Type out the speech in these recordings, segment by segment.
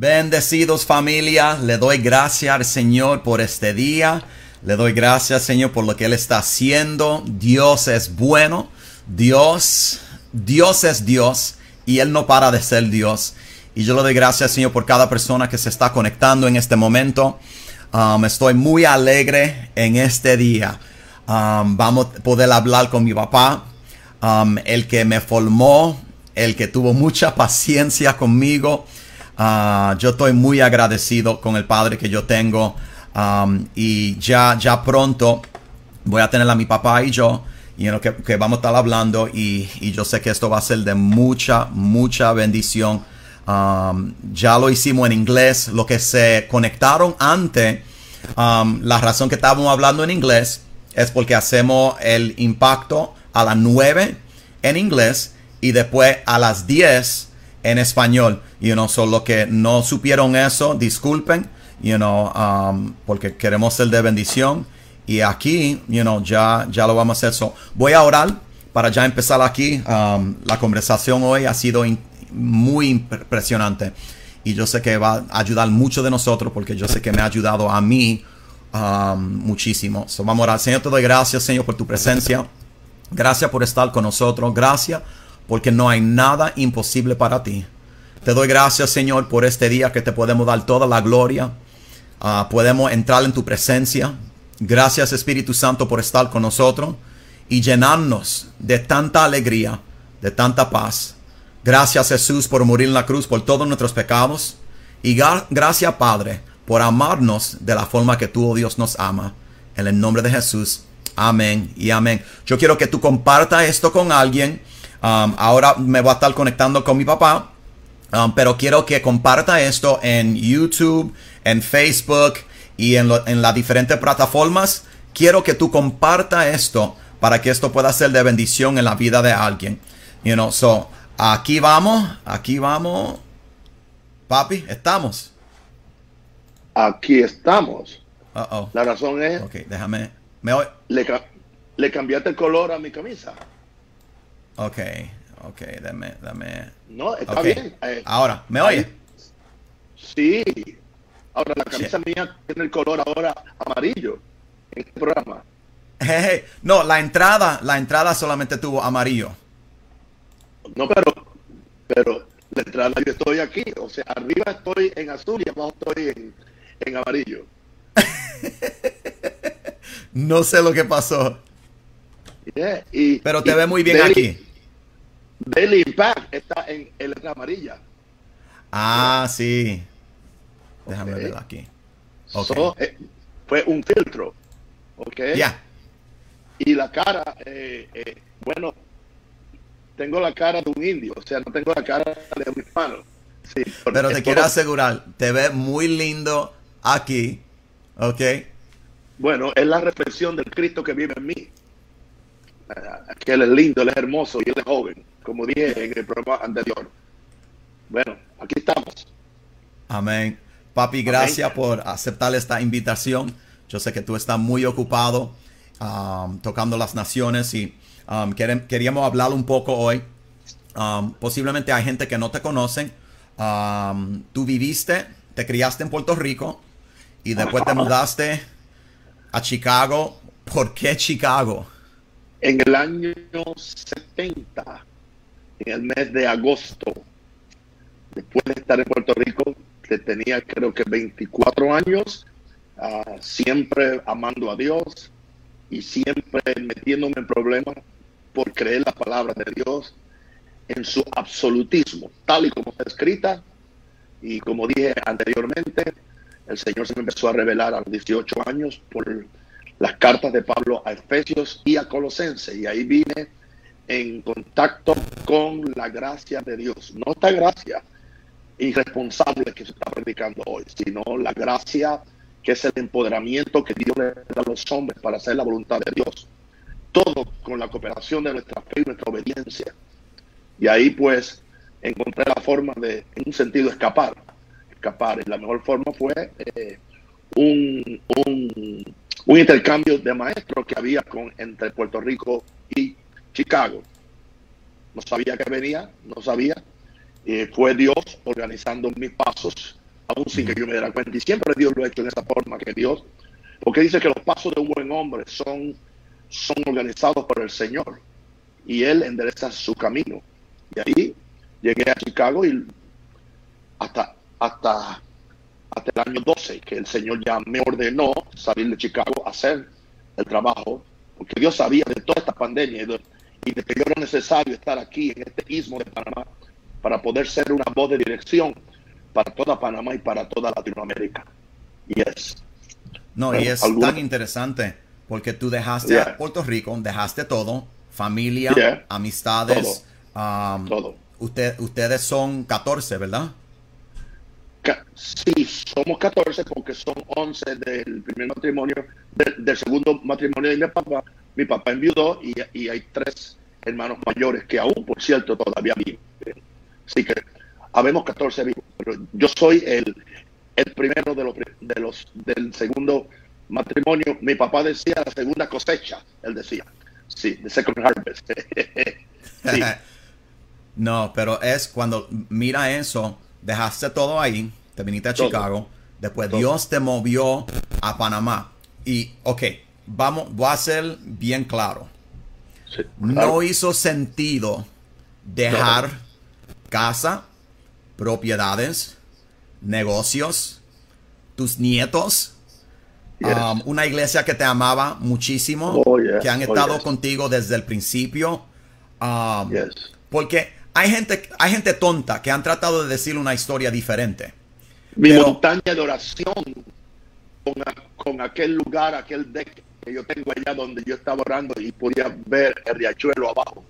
Bendecidos familia, le doy gracias al Señor por este día. Le doy gracias Señor por lo que Él está haciendo. Dios es bueno. Dios, Dios es Dios y Él no para de ser Dios. Y yo le doy gracias Señor por cada persona que se está conectando en este momento. Um, estoy muy alegre en este día. Um, vamos a poder hablar con mi papá, um, el que me formó, el que tuvo mucha paciencia conmigo. Ah, yo estoy muy agradecido con el padre que yo tengo. Um, y ya, ya pronto voy a tener a mi papá y yo. Y que, que, vamos a estar hablando. Y, y, yo sé que esto va a ser de mucha, mucha bendición. Um, ya lo hicimos en inglés. Lo que se conectaron antes. Um, la razón que estábamos hablando en inglés es porque hacemos el impacto a las 9 en inglés y después a las 10 en español. You know, solo que no supieron eso, disculpen, you know, um, porque queremos ser de bendición. Y aquí, you know, ya, ya lo vamos a hacer. So, voy a orar para ya empezar aquí. Um, la conversación hoy ha sido muy impresionante. Y yo sé que va a ayudar mucho de nosotros porque yo sé que me ha ayudado a mí um, muchísimo. So, vamos a orar. Señor, te doy gracias, Señor, por tu presencia. Gracias por estar con nosotros. Gracias porque no hay nada imposible para ti. Te doy gracias, Señor, por este día que te podemos dar toda la gloria. Uh, podemos entrar en tu presencia. Gracias, Espíritu Santo, por estar con nosotros y llenarnos de tanta alegría, de tanta paz. Gracias, Jesús, por morir en la cruz por todos nuestros pecados. Y gracias, Padre, por amarnos de la forma que tú, oh Dios, nos ama. En el nombre de Jesús. Amén y amén. Yo quiero que tú compartas esto con alguien Um, ahora me voy a estar conectando con mi papá, um, pero quiero que comparta esto en YouTube, en Facebook y en, en las diferentes plataformas. Quiero que tú comparta esto para que esto pueda ser de bendición en la vida de alguien. You know, so, aquí vamos, aquí vamos. Papi, estamos. Aquí estamos. Uh -oh. La razón es. Ok, déjame. ¿Me le, le cambiaste el color a mi camisa. Ok, ok, dame, dame. No, está okay. bien. Eh, ahora, ¿me oye? Sí. Ahora, la camisa sí. mía tiene el color ahora amarillo en este programa. Hey, hey. No, la entrada, la entrada solamente tuvo amarillo. No, pero, pero la entrada yo estoy aquí. O sea, arriba estoy en azul y abajo estoy en, en amarillo. no sé lo que pasó. Yeah, y, pero te y ve muy bien aquí. Daily Impact está en, en letra amarilla. Ah, sí. Déjame Okay. verlo aquí. So, eh, fue un filtro. ¿Ok? Ya. Y la cara, eh, eh, bueno, tengo la cara de un indio, o sea, no tengo la cara de un hispano. Sí, Pero te quiero asegurar, te ve muy lindo aquí. Ok. Bueno, es la reflexión del Cristo que vive en mí. Ah, Que él es lindo, él es hermoso y él es joven, como dije en el programa anterior. Bueno, aquí estamos. Amén. Papi, gracias por aceptar esta invitación. Yo sé que tú estás muy ocupado um, tocando las naciones y um, queríamos hablar un poco hoy. Um, posiblemente hay gente que no te conocen. Tú viviste, te criaste en Puerto Rico y después te mudaste a Chicago. ¿Por qué Chicago? En el año 70, en el mes de agosto, después de estar en Puerto Rico, que tenía creo que 24 años, ah, siempre amando a Dios y siempre metiéndome en problemas por creer la palabra de Dios en su absolutismo, tal y como está escrita. Y como dije anteriormente, el Señor se me empezó a revelar a los 18 años por las cartas de Pablo a Efesios y a Colosenses. Y ahí vine en contacto con la gracia de Dios. No esta gracia irresponsable que se está predicando hoy, sino la gracia que es el empoderamiento que Dios le da a los hombres para hacer la voluntad de Dios. Todo con la cooperación de nuestra fe y nuestra obediencia. Y ahí pues encontré la forma de, en un sentido, escapar. Escapar. Y la mejor forma fue eh, un, un, un intercambio de maestros que había con, entre Puerto Rico y Chicago. No sabía que venía, no sabía. Y fue Dios organizando mis pasos aún sin que yo me diera cuenta. Y siempre Dios lo ha hecho en esa forma, que Dios, porque dice que los pasos de un buen hombre son, son organizados por el Señor y Él endereza su camino. Y ahí llegué a Chicago y hasta, hasta, hasta el año 12, que el Señor ya me ordenó salir de Chicago a hacer el trabajo, porque Dios sabía de toda esta pandemia y de, y de que yo era necesario estar aquí en este istmo de Panamá para poder ser una voz de dirección para toda Panamá y para toda Latinoamérica. Y es. No, y es tan interesante porque tú dejaste a Puerto Rico, dejaste todo, familia, amistades. Todo. Um, Usted, ustedes son 14, ¿verdad? Sí, somos 14 porque son 11 del primer matrimonio, del, segundo matrimonio de mi papá. Mi papá enviudó y, y hay tres hermanos mayores que aún, por cierto, todavía viven. Así que habemos 14 vivos, pero yo soy el, el primero de los, de los del segundo matrimonio. Mi papá decía la segunda cosecha, él decía. Sí, the second harvest. no, pero es cuando mira eso, dejaste todo ahí, te viniste a Chicago, después Dios te movió a Panamá. Y, ok, vamos, voy a ser bien claro. No hizo sentido dejar casa, propiedades, negocios, tus nietos, um, una iglesia que te amaba muchísimo, oh, que han oh, estado contigo desde el principio. Um, porque hay gente, hay gente tonta que han tratado de decir una historia diferente. Mi montaña de oración con, aquel lugar, aquel deck que yo tengo allá donde yo estaba orando y podía ver el riachuelo abajo.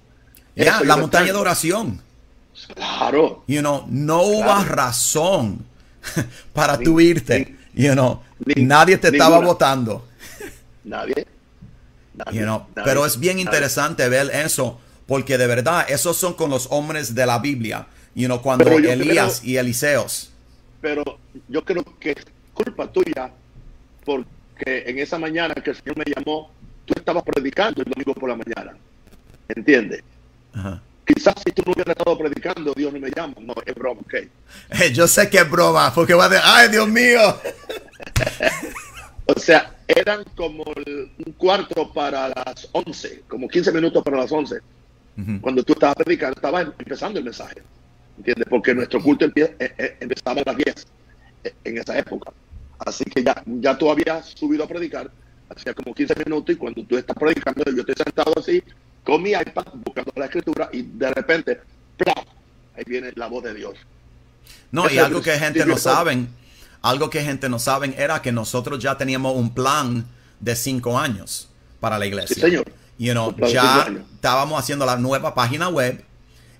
Ya, la montaña de oración. Claro. You know, no hubo razón para tú irte. you know, nadie te estaba votando. Nadie. pero es bien interesante ver eso, porque de verdad, esos son con los hombres de la Biblia. You know, cuando Elías y Eliseos. Pero yo creo que es culpa tuya, porque en esa mañana que el Señor me llamó, tú estabas predicando el domingo por la mañana. ¿Entiendes? Ajá. Quizás si tú no hubieras estado predicando, Dios no me llama. No, es broma, ok. Eh, yo sé que es broma, porque va decir, ¡ay, Dios mío! o sea, eran como un cuarto para las 11, como 15 minutos para las 11. Cuando tú estabas predicando, estaba empezando el mensaje. ¿Entiendes? Porque nuestro culto empieza, eh, eh, empezaba a las 10 en esa época. Así que ya, ya tú habías subido a predicar, hacía como 15 minutos, y cuando tú estás predicando, yo estoy sentado así, con mi iPad buscando la escritura y de repente, ahí viene la voz de Dios. No, y algo que gente no saben, algo que gente no saben era que nosotros ya teníamos un plan de cinco años para la iglesia. Sí, señor. You know, ya estábamos haciendo la nueva página web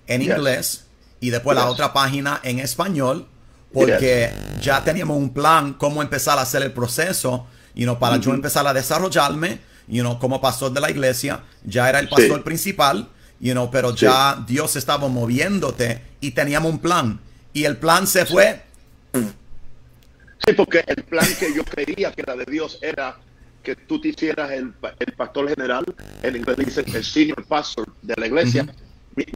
en inglés y después la otra página en español porque ya teníamos un plan cómo empezar a hacer el proceso, you know, para yo empezar a desarrollarme you know, como pastor de la iglesia, ya era el pastor principal, you know, pero ya Dios estaba moviéndote y teníamos un plan. Y el plan se fue. Sí, porque el plan que yo creía que era de Dios era que tú te hicieras el, pastor general, en inglés dice el senior pastor de la iglesia,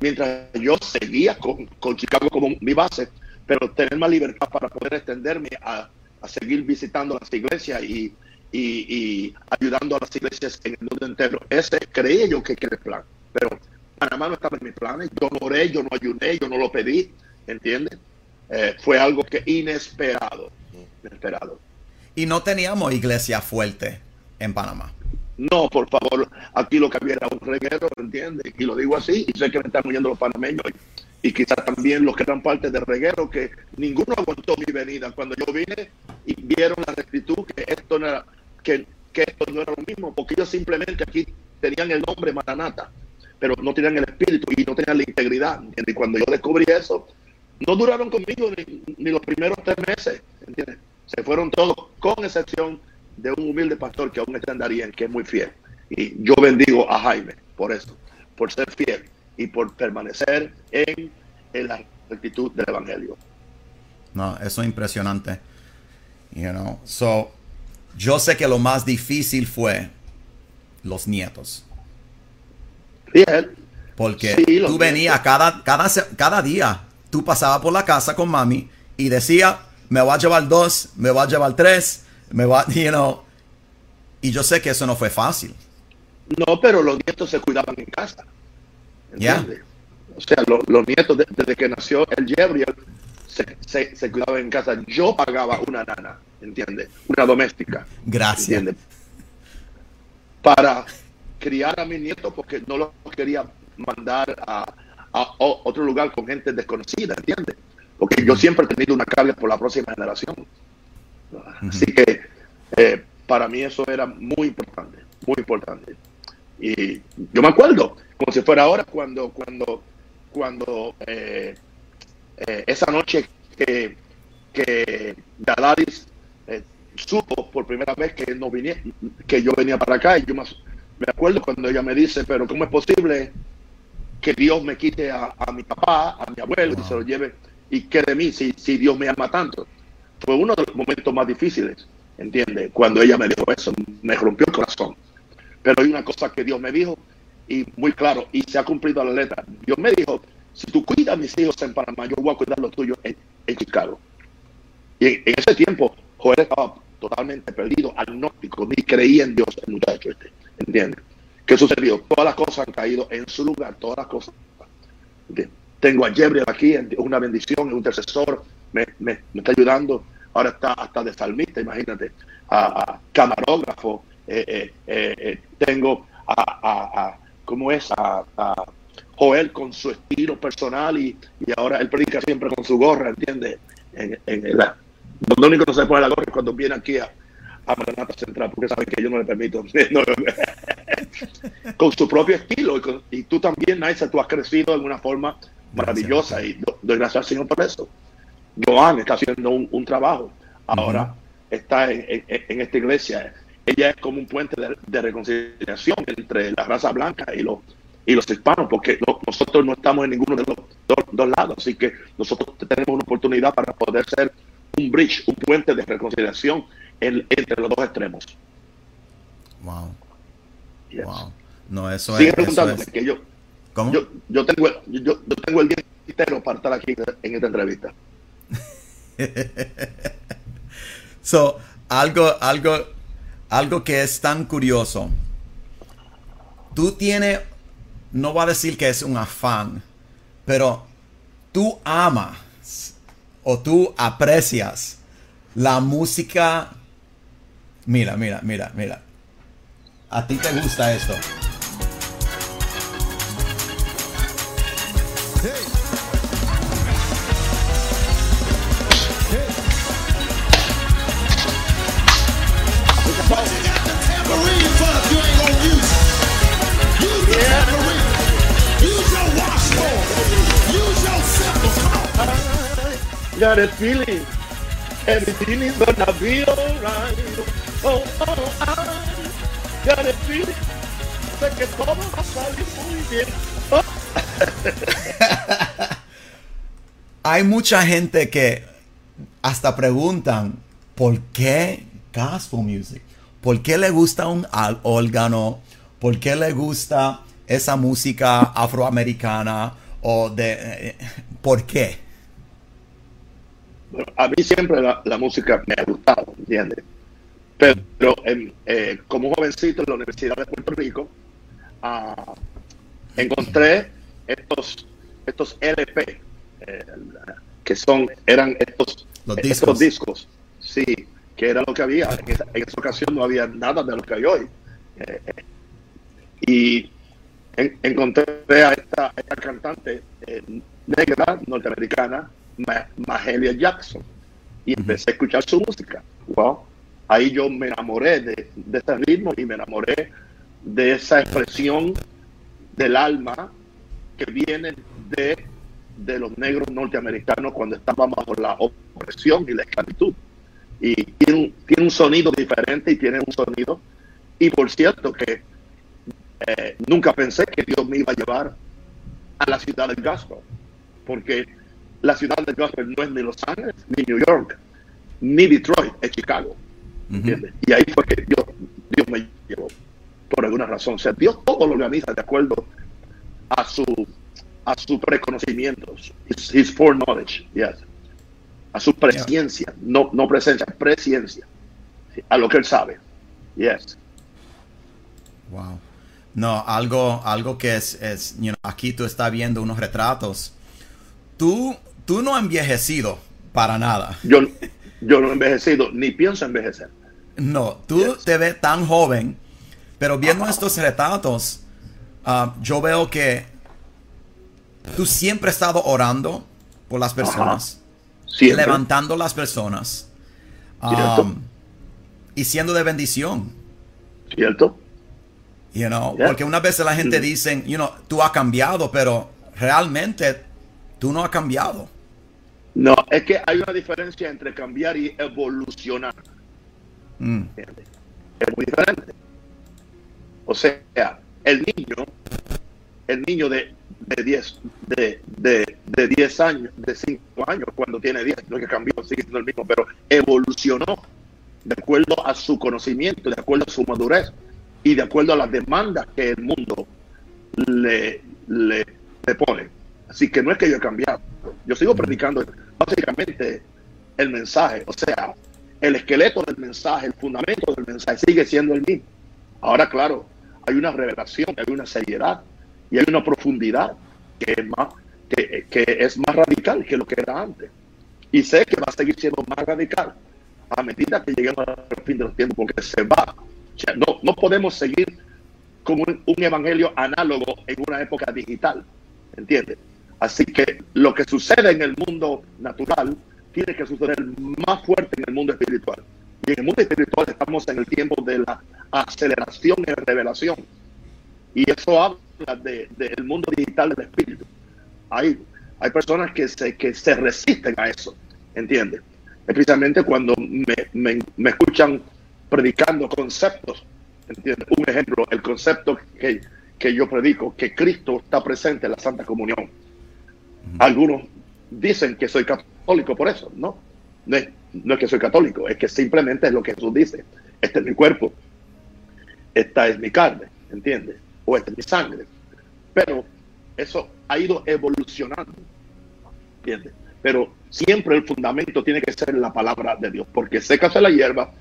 mientras yo seguía con, con, Chicago como mi base, pero tener más libertad para poder extenderme a, a seguir visitando las iglesias y, y, ayudando a las iglesias en el mundo entero. Ese creía yo que era el plan, pero Panamá no estaba en mis planes. Yo no oré, yo no ayudé, yo no lo pedí, ¿entiendes? Eh, fue algo que inesperado, inesperado. Y no teníamos iglesia fuerte en Panamá. No, por favor, aquí lo que había era un reguero, ¿entiendes? Y lo digo así, y sé que me están oyendo los panameños y, y quizás también los que eran parte del reguero, que ninguno aguantó mi venida. Cuando yo vine y vieron la rectitud, que esto no era, que, esto no era lo mismo, porque ellos simplemente aquí tenían el nombre Maranata, pero no tenían el espíritu y no tenían la integridad. Y cuando yo descubrí eso, no duraron conmigo ni, los primeros tres meses, ¿entiendes? Se fueron todos, con excepción de un humilde pastor que aún está en que es muy fiel. Y yo bendigo a Jaime por eso, por ser fiel y por permanecer en, en la rectitud del Evangelio. No, eso es impresionante. You know, so yo sé que lo más difícil fue los nietos. Bien. Porque tú venías cada, cada, cada día, tú pasabas por la casa con mami y decía, me va a llevar dos, me va a llevar tres, me va, you know. Y yo sé que eso no fue fácil. No, pero los nietos se cuidaban en casa. Ya. O sea, los nietos, desde que nació el Gabriel, se, se, cuidaban en casa. Yo pagaba una nana, ¿entiendes? Una doméstica. Gracias. Para criar a mi nieto porque no los quería mandar a, a otro lugar con gente desconocida, ¿entiendes? Porque yo siempre he tenido una carga por la próxima generación. Así que eh, para mí eso era muy importante, muy importante. Y yo me acuerdo, como si fuera ahora, cuando, cuando, cuando eh, eh, esa noche que, que Dadaris supo por primera vez que no vine, que yo venía para acá, y yo me, me acuerdo cuando ella me dice, pero ¿cómo es posible que Dios me quite a, mi papá, a mi abuelo, y se lo lleve y que de mí si, si Dios me ama tanto. Fue uno de los momentos más difíciles, ¿entiendes? Cuando ella me dijo eso, me rompió el corazón. Pero hay una cosa que Dios me dijo y muy claro, y se ha cumplido la letra. Dios me dijo, si tú cuidas a mis hijos en Panamá, yo voy a cuidar los tuyos en, Chicago. Y en, ese tiempo, Joel estaba totalmente perdido, agnóstico, ni creía en Dios el muchacho este, ¿entiendes? ¿Qué sucedió? Todas las cosas han caído en su lugar, todas las cosas. Tengo a Jebriel aquí, una bendición, un intercesor, me, está ayudando. Ahora está hasta de salmista, imagínate, a, camarógrafo. Eh, eh, eh, tengo a, a, ¿cómo es? A, Joel con su estilo personal y, y, ahora él predica siempre con su gorra, ¿entiendes? En, en la, lo único que no se pone la gorra es cuando viene aquí a, a Maranata Central, porque saben que yo no le permito. con su propio estilo. Y, tú también, Naisa, tú has crecido en una forma maravillosa y doy gracias al Señor por eso. Joan está haciendo un, trabajo. Ahora está en, esta iglesia. Ella es como un puente de, reconciliación entre la raza blanca y los, y los hispanos, porque nosotros no estamos en ninguno de los dos, lados. Así que nosotros tenemos una oportunidad para poder ser un bridge, un puente de reconciliación entre los dos extremos. Wow. Wow. No, eso Sigue es, que yo, ¿Cómo? Yo, yo, tengo, yo, yo tengo el día entero para estar aquí en esta entrevista. so, algo, algo, algo que es tan curioso. Tú tienes, no voy a decir que es un afán, pero tú amas o tú aprecias la música. Mira, mira, mira, mira. A ti te gusta esto. Got a feeling. Everything is gonna be alright. Oh, oh, I. Got a feeling. Que todo va a salir muy bien. Hay mucha gente que hasta preguntan por qué gospel music, por qué le gusta un órgano, por qué le gusta esa música afroamericana o de eh, por qué a mí siempre la, música me ha gustado, ¿entiendes? Pero eh, como jovencito en la Universidad de Puerto Rico, ah, encontré estos, estos LP, eh, que son, eran estos, estos discos, sí, que era lo que había. En esa, ocasión no había nada de lo que hay hoy. Eh, y encontré a esta, esta cantante negra norteamericana Mahalia Jackson y empecé a escuchar su música. Wow. Ahí yo me enamoré de, de ese ritmo y me enamoré de esa expresión del alma que viene de, de los negros norteamericanos cuando estaban bajo la opresión y la esclavitud. Y tiene un, tiene un sonido diferente y tiene un sonido. Y por cierto que eh, nunca pensé que Dios me iba a llevar a la ciudad del gospel, porque la ciudad del gospel no es ni Los Ángeles, ni New York, ni Detroit, es Chicago. Y ahí fue que Dios, Dios me llevó, por alguna razón. O sea, Dios todo lo organiza de acuerdo a su a su preconocimiento, his, his foreknowledge, yes. a su presencia, no, no presencia, presencia, a lo que él sabe. Yes. Wow. No, algo, algo que es, es aquí tú estás viendo unos retratos. Tú, tú no has envejecido para nada. Yo, yo no he envejecido, ni pienso envejecer. No, tú te ves tan joven, pero viendo estos retratos, ah, yo veo que tú siempre has estado orando por las personas, levantando las personas um, y siendo de bendición. ¿Cierto? You know, porque una vez la gente mm. dice, you know, tú has cambiado, pero realmente tú no has cambiado. No, es que hay una diferencia entre cambiar y evolucionar. Mm. Es muy diferente. O sea, el niño, el niño de, de 10 de, de, de 10 años, de 5 años, cuando tiene 10, no es que cambió, sigue siendo el mismo, pero evolucionó de acuerdo a su conocimiento, de acuerdo a su madurez y de acuerdo a las demandas que el mundo le, le, le pone. Así que no es que yo he cambiado, yo sigo predicando básicamente el mensaje, o sea, el esqueleto del mensaje, el fundamento del mensaje sigue siendo el mismo. Ahora, claro, hay una revelación, hay una seriedad y hay una profundidad que es más, que, es más radical que lo que era antes. Y sé que va a seguir siendo más radical a medida que lleguemos al fin de los tiempos, porque se va. no, no podemos seguir como un, un evangelio análogo en una época digital, ¿entiendes? Así que lo que sucede en el mundo natural tiene que suceder más fuerte en el mundo espiritual. Y en el mundo espiritual estamos en el tiempo de la aceleración y revelación. Y eso habla del mundo digital del espíritu. Hay, hay personas que se, que se resisten a eso, ¿entiendes? Especialmente cuando me, me, escuchan predicando conceptos, ¿entiendes? Un ejemplo, el concepto que, que yo predico, que Cristo está presente en la Santa Comunión. Algunos dicen que soy católico por eso, ¿no? No es, que soy católico, es que simplemente es lo que Jesús dice. Este es mi cuerpo, esta es mi carne, ¿entiendes? O esta es mi sangre. Pero eso ha ido evolucionando, ¿entiendes? Pero siempre el fundamento tiene que ser la palabra de Dios, porque secas la hierba,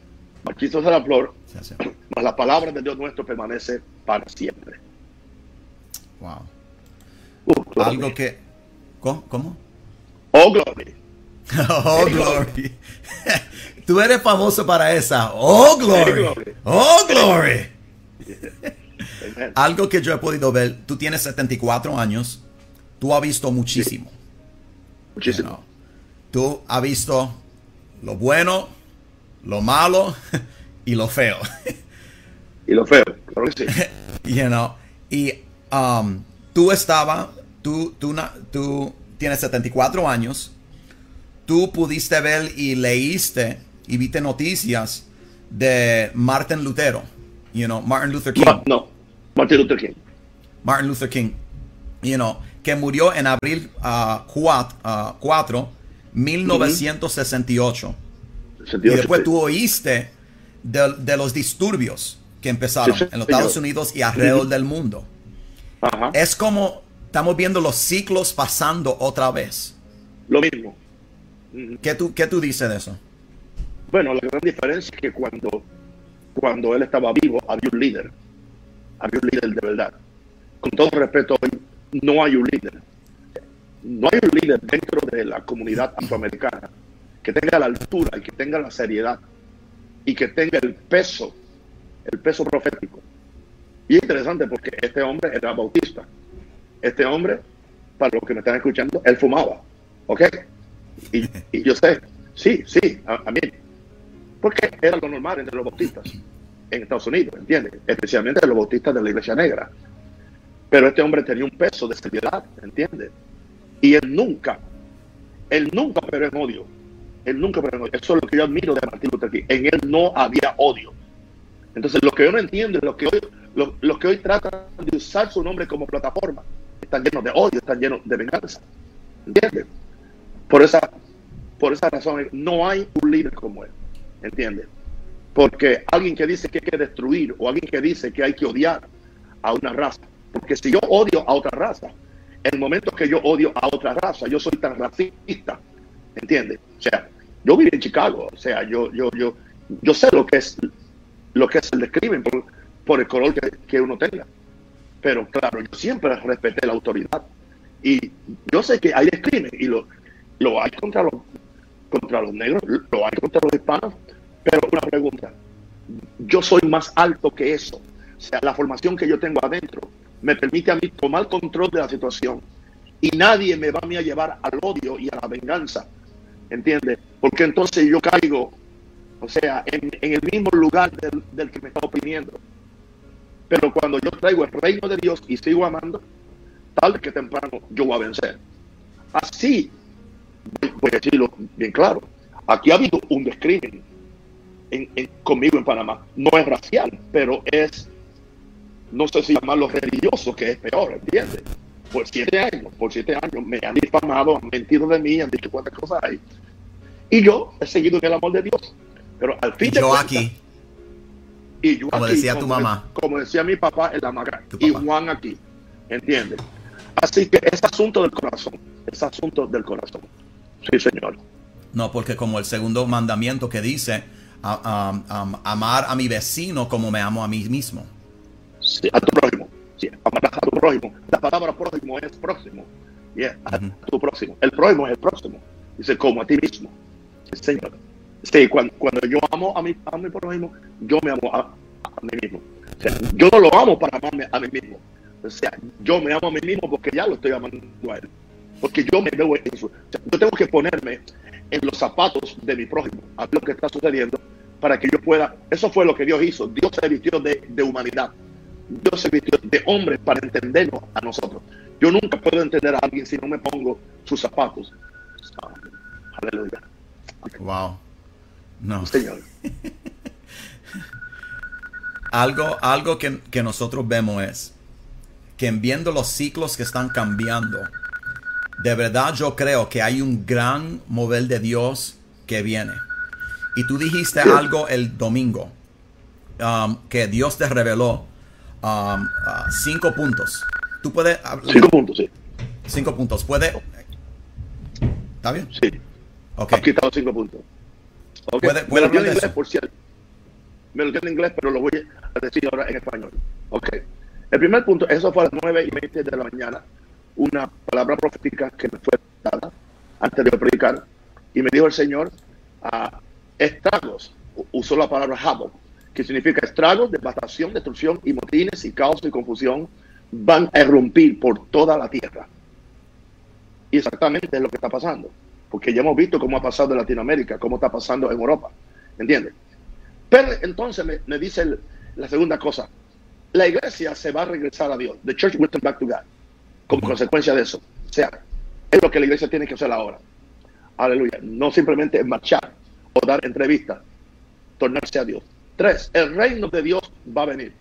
marchitos de la flor, mas la palabra de Dios nuestro permanece para siempre. Wow. Uh, Algo que... ¿Cómo? Oh, gloria. Oh, glory. Tú eres famoso para esa. Oh, glory. Oh, glory. Algo que yo he podido ver, tú tienes 74 años, tú has visto muchísimo. Muchísimo. tú has visto lo bueno, lo malo y lo feo. y lo feo, claro que sí. you know, y um, tú estaba, tú, tú, tú tienes 74 años tú pudiste ver y leíste y viste noticias de Martin Lutero, you know, Martin Luther King. No, Martin Luther King. Martin Luther King, you know, que murió en abril 4, 1968. y después tú oíste de, los disturbios que empezaron en los Estados Unidos y alrededor del mundo. Es como estamos viendo los ciclos pasando otra vez. Lo mismo. ¿Qué tú, ¿Qué tú dices de eso? Bueno, la gran diferencia es que cuando, cuando él estaba vivo había un líder, había un líder de verdad. Con todo respeto, hoy no hay un líder. No hay un líder dentro de la comunidad afroamericana que tenga la altura y que tenga la seriedad y que tenga el peso, el peso profético. Y es interesante porque este hombre era bautista. Este hombre, para los que me están escuchando, él fumaba. ¿Ok? Y, yo sé, sí, sí, a, mí. Porque era lo normal entre los bautistas en Estados Unidos, ¿entiendes? Especialmente los bautistas de la iglesia negra. Pero este hombre tenía un peso de seriedad, ¿entiendes? Y él nunca, él nunca pero en odio. Él nunca pero en odio. Eso es lo que yo admiro de Martín Luther King. En él no había odio. Entonces, lo que yo no entiendo es lo que hoy, lo, que hoy tratan de usar su nombre como plataforma. Están llenos de odio, están llenos de venganza. ¿Entiendes? Por esa, por esa razón no hay un líder como él, ¿entiendes? Porque alguien que dice que hay que destruir o alguien que dice que hay que odiar a una raza, porque si yo odio a otra raza, el momento que yo odio a otra raza, yo soy tan racista ¿entiendes? O sea, yo viví en Chicago, o sea, yo, yo, yo, yo sé lo que es lo que es el crimen por, por el color que, que, uno tenga. Pero claro, yo siempre respeté la autoridad. Y yo sé que hay crimen y lo, lo hay contra los, contra los negros, lo hay contra los hispanos. Pero una pregunta, yo soy más alto que eso. O sea, la formación que yo tengo adentro me permite a mí tomar control de la situación. Y nadie me va a llevar al odio y a la venganza. ¿Entiendes? Porque entonces yo caigo, o sea, en, el mismo lugar del, del, que me está oprimiendo. Pero cuando yo traigo el reino de Dios y sigo amando, tal que temprano yo voy a vencer. Así, voy a decirlo bien claro, aquí ha habido un discrimen conmigo en Panamá. No es racial, pero es, no sé si llamarlo religioso, que es peor, ¿entiendes? Por siete años, por siete años me han difamado, han mentido de mí, han dicho cuántas cosas hay. Y yo he seguido en el amor de Dios. Pero al fin de yo aquí. Y yo como decía tu mamá. Como decía mi papá en la magra. Y Juan aquí. ¿Entiendes? Así que es asunto del corazón. Es asunto del corazón. Sí, señor. No, porque como el segundo mandamiento que dice, amar a mi vecino como me amo a mí mismo. Sí, a tu prójimo. Sí, amar a tu prójimo. La palabra prójimo es próximo. Yeah, a tu próximo. El prójimo es el próximo. Dice, como a ti mismo. Sí, señor. Sí, cuando, cuando yo amo a mi, a mi prójimo, yo me amo a, a mí mismo. O yo no lo amo para amarme a mí mismo. O sea, yo me amo a mí mismo porque ya lo estoy amando a él. Porque yo me veo eso. yo tengo que ponerme en los zapatos de mi prójimo, a lo que está sucediendo, para que yo pueda. Eso fue lo que Dios hizo. Dios se vistió de, de humanidad. Dios se vistió de hombre para entendernos a nosotros. Yo nunca puedo entender a alguien si no me pongo sus zapatos. Aleluya. Wow. No. Señor. algo algo que, que nosotros vemos es que en viendo los ciclos que están cambiando, de verdad yo creo que hay un gran mover de Dios que viene. Y tú dijiste algo el domingo, um, que Dios te reveló um, uh, cinco puntos. Tú puedes... Cinco puntos, sí. Cinco puntos. ¿Puede...? ¿Está bien? Sí. Okay. Cinco puntos. Okay. ¿Puede, puede me lo en inglés, por cierto. Me lo dio en inglés, pero lo voy a decir ahora en español. Ok. El primer punto, eso fue a las nueve y veinte de la mañana, una palabra profética que me fue dada antes de predicar, y me dijo el Señor, ah, estragos, usó la palabra havoc, que significa estragos, devastación, destrucción y motines y caos y confusión van a irrumpir por toda la tierra. Y exactamente es lo que está pasando, porque ya hemos visto cómo ha pasado en Latinoamérica, cómo está pasando en Europa, ¿entiendes? Pero entonces me, me dice la segunda cosa, la iglesia se va a regresar a Dios. The church will turn back to God. Como consecuencia de eso. O sea, es lo que la iglesia tiene que hacer ahora. Aleluya. No simplemente marchar o dar entrevistas. Tornarse a Dios. Tres, el reino de Dios va a venir.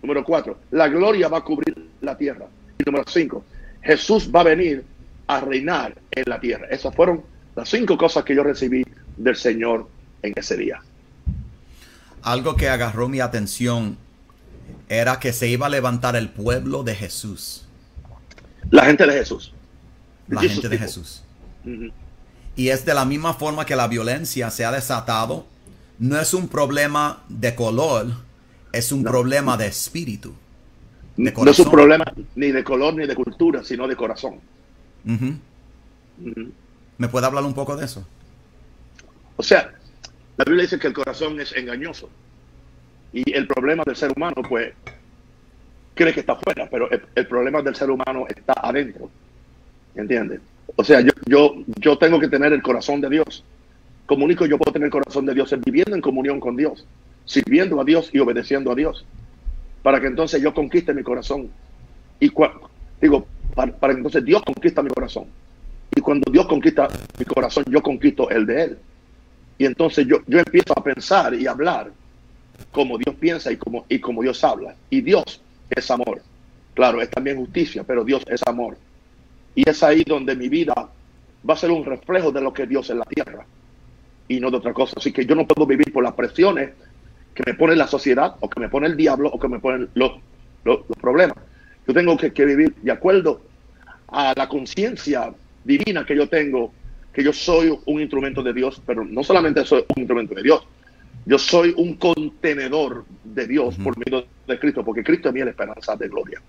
Número cuatro, la gloria va a cubrir la tierra. Y número cinco, Jesús va a venir a reinar en la tierra. Esas fueron las cinco cosas que yo recibí del Señor en ese día. Algo que agarró mi atención era que se iba a levantar el pueblo de Jesús. La gente de Jesús. La gente de Jesús. Y es de la misma forma que la violencia se ha desatado. No es un problema de color, es un problema de espíritu. no es un problema ni de color ni de cultura, sino de corazón. ¿Me puede hablar un poco de eso? O sea, la Biblia dice que el corazón es engañoso. Y el problema del ser humano, pues, cree que está afuera, pero el, problema del ser humano está adentro. ¿Entiendes? O sea, yo, yo, yo tengo que tener el corazón de Dios. Como único yo puedo tener el corazón de Dios es viviendo en comunión con Dios, sirviendo a Dios y obedeciendo a Dios. Para que entonces yo conquiste mi corazón. Y digo, para, entonces Dios conquista mi corazón. Y cuando Dios conquista mi corazón, yo conquisto el de Él. Y entonces yo, yo empiezo a pensar y hablar como Dios piensa y como, y como Dios habla. Y Dios es amor. Claro, es también justicia, pero Dios es amor. Y es ahí donde mi vida va a ser un reflejo de lo que Dios es en la tierra y no de otra cosa. Así que yo no puedo vivir por las presiones que me pone la sociedad o que me pone el diablo o que me ponen los, los, problemas. Yo tengo que, que, vivir de acuerdo a la conciencia divina que yo tengo, que yo soy un instrumento de Dios, pero no solamente soy un instrumento de Dios, yo soy un contenedor de Dios por medio de Cristo, porque Cristo es mi esperanza de gloria.